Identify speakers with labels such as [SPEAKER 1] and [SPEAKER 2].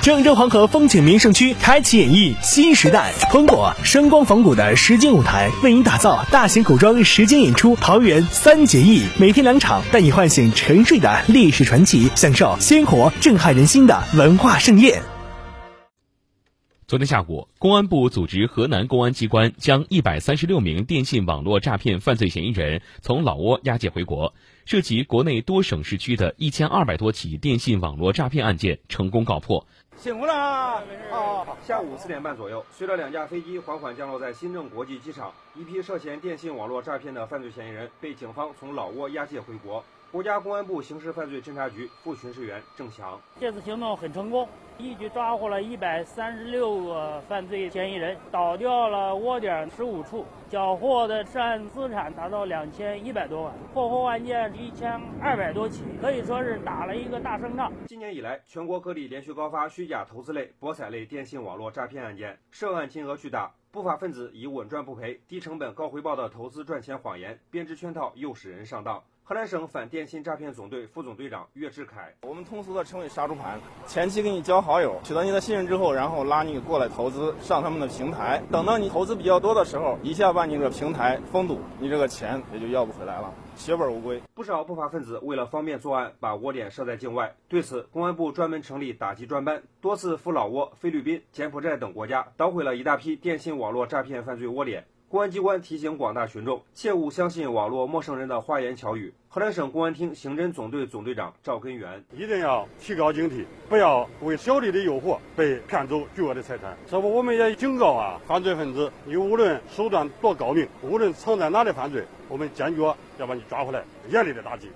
[SPEAKER 1] 郑州黄河风景名胜区开启演绎新时代，通过声光仿古的实景舞台，为您打造大型古装实景演出《桃园三结义》，每天两场，带你唤醒沉睡的历史传奇，享受鲜活震撼人心的文化盛宴。
[SPEAKER 2] 昨天下午，公安部组织河南公安机关将一百三十六名电信网络诈骗犯罪嫌疑人从老挝押解回国，涉及国内多省市区的一千二百多起电信网络诈骗案件成功告破。
[SPEAKER 3] 辛苦了啊！哦，下午四点半左右，随着两架飞机缓缓降落在新郑国际机场，一批涉嫌电信网络诈骗的犯罪嫌疑人被警方从老挝押解回国。国家公安部刑事犯罪侦查局副巡视员郑强，
[SPEAKER 4] 这次行动很成功，一举抓获了一百三十六个犯罪嫌疑人，倒掉了窝点十五处，缴获的涉案资产达到两千一百多万，破获案件一千二百多起，可以说是打了一个大胜仗。
[SPEAKER 3] 今年以来，全国各地连续高发虚假投资类、博彩类电信网络诈骗案件，涉案金额巨大，不法分子以稳赚不赔、低成本高回报的投资赚钱谎言编织圈套，诱使人上当。河南省反电信诈骗总队副总队长岳志凯，
[SPEAKER 5] 我们通俗的称为杀猪盘，前期给你交好友，取得你的信任之后，然后拉你过来投资，上他们的平台，等到你投资比较多的时候，一下把你这个平台封堵，你这个钱也就要不回来了，血本无归。
[SPEAKER 3] 不少不法分子为了方便作案，把窝点设在境外。对此，公安部专门成立打击专班，多次赴老挝、菲律宾、柬埔寨等国家，捣毁了一大批电信网络诈骗犯罪窝点。公安机关提醒广大群众，切勿相信网络陌生人的花言巧语。河南省公安厅刑侦总队总队长赵根源，
[SPEAKER 6] 一定要提高警惕，不要为小利的诱惑被骗走巨额的财产。这不，我们也警告啊，犯罪分子，你无论手段多高明，无论藏在哪里犯罪，我们坚决要把你抓回来，严厉的打击。